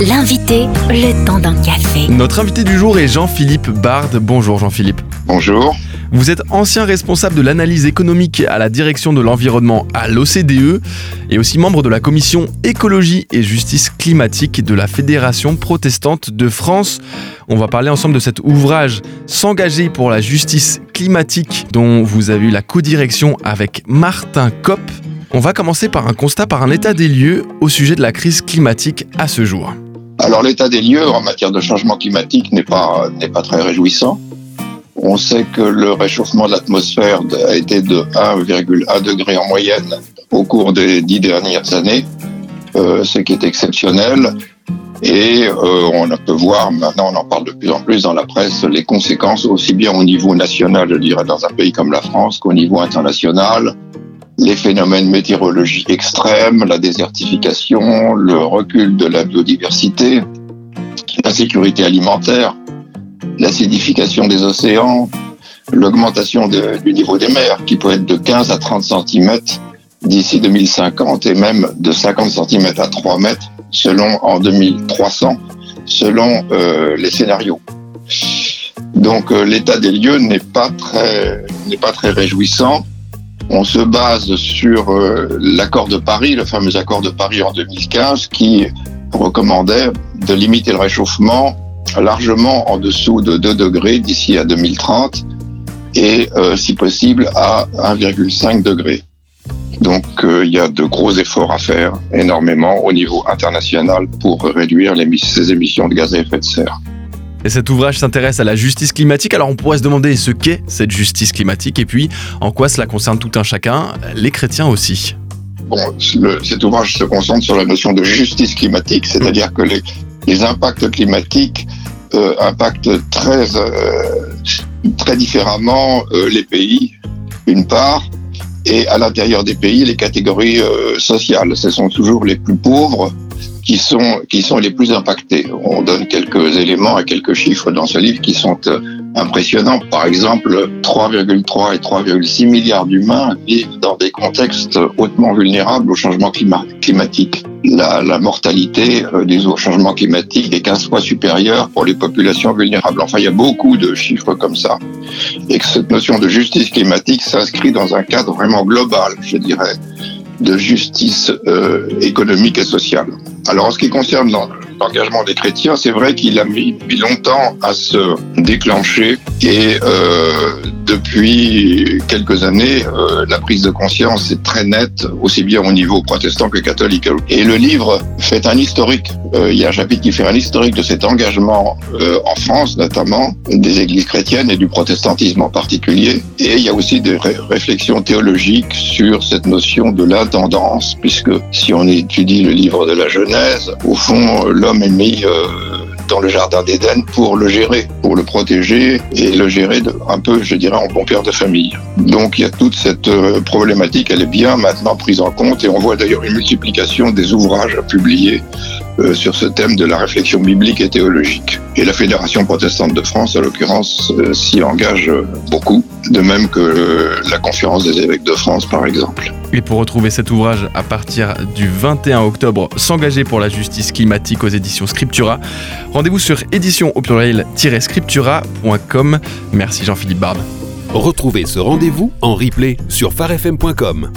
L'invité, le temps d'un café. Notre invité du jour est Jean-Philippe Bard. Bonjour Jean-Philippe. Bonjour. Vous êtes ancien responsable de l'analyse économique à la direction de l'environnement à l'OCDE et aussi membre de la commission écologie et justice climatique de la Fédération protestante de France. On va parler ensemble de cet ouvrage S'engager pour la justice climatique dont vous avez eu la co-direction avec Martin Kopp. On va commencer par un constat, par un état des lieux au sujet de la crise climatique à ce jour. Alors l'état des lieux en matière de changement climatique n'est pas, n'est pas très réjouissant. On sait que le réchauffement de l'atmosphère a été de 1,1 degré en moyenne au cours des dix dernières années, euh, ce qui est exceptionnel. Et euh, on peut voir, maintenant on en parle de plus en plus dans la presse, les conséquences aussi bien au niveau national, je dirais, dans un pays comme la France, qu'au niveau international, les phénomènes météorologiques extrêmes, la désertification, le recul de la biodiversité, la sécurité alimentaire, l'acidification des océans, l'augmentation du niveau des mers qui peut être de 15 à 30 cm d'ici 2050 et même de 50 cm à 3 mètres selon en 2300 selon euh, les scénarios. Donc euh, l'état des lieux n'est pas très n'est pas très réjouissant on se base sur euh, l'accord de Paris, le fameux accord de Paris en 2015, qui recommandait de limiter le réchauffement largement en dessous de 2 degrés d'ici à 2030 et euh, si possible à 1,5 degré. Donc euh, il y a de gros efforts à faire, énormément au niveau international pour réduire ces émissions de gaz à effet de serre. Et cet ouvrage s'intéresse à la justice climatique. Alors on pourrait se demander ce qu'est cette justice climatique? Et puis en quoi cela concerne tout un chacun, les chrétiens aussi? Bon, cet ouvrage se concentre sur la notion de justice climatique, c'est-à-dire que les, impacts climatiques euh, impactent très, euh, très différemment euh, les pays, une part, et à l'intérieur des pays, les catégories sociales. Ce sont toujours les plus pauvres qui sont, qui sont les plus impactés. On donne quelques éléments et quelques chiffres dans ce livre qui sont euh, impressionnants. Par exemple, 3,3 et 3,6 milliards d'humains vivent dans des contextes hautement vulnérables au changement climatique. La, mortalité euh, des au changement climatique est 15 fois supérieure pour les populations vulnérables. Enfin, il y a beaucoup de chiffres comme ça. Et que cette notion de justice climatique s'inscrit dans un cadre vraiment global, je dirais, de justice euh, économique et sociale. Alors en ce qui concerne l'engagement des chrétiens, c'est vrai qu'il a mis, longtemps à se déclencher et euh, depuis quelques années, euh, la prise de conscience est très nette, aussi bien au niveau protestant que catholique. Et le livre fait un historique. Euh, il y a un chapitre qui fait un historique de cet engagement en France, notamment des églises chrétiennes et du protestantisme en particulier. Et il y a aussi des réflexions théologiques sur cette notion de l'intendance, puisque si on étudie le livre de la Genèse, au fond, l'homme est mis dans le jardin d'Éden pour le gérer, pour le protéger et le gérer de, un peu, je dirais, en bon père de famille. Donc il y a toute cette euh, problématique, elle est bien maintenant prise en compte et on voit d'ailleurs une multiplication des ouvrages publiés euh, sur ce thème de la réflexion biblique et théologique. Et la Fédération protestante de France, en l'occurrence, euh, s'y engage beaucoup, de même que la Conférence des évêques de France, par exemple. Et pour retrouver cet ouvrage à partir du 21 octobre, S'engager pour la justice climatique aux éditions Scriptura, rendez-vous sur édition au pluriel-scriptura.com. Merci Jean-Philippe Bard. Retrouvez ce rendez-vous en replay sur farfm.com.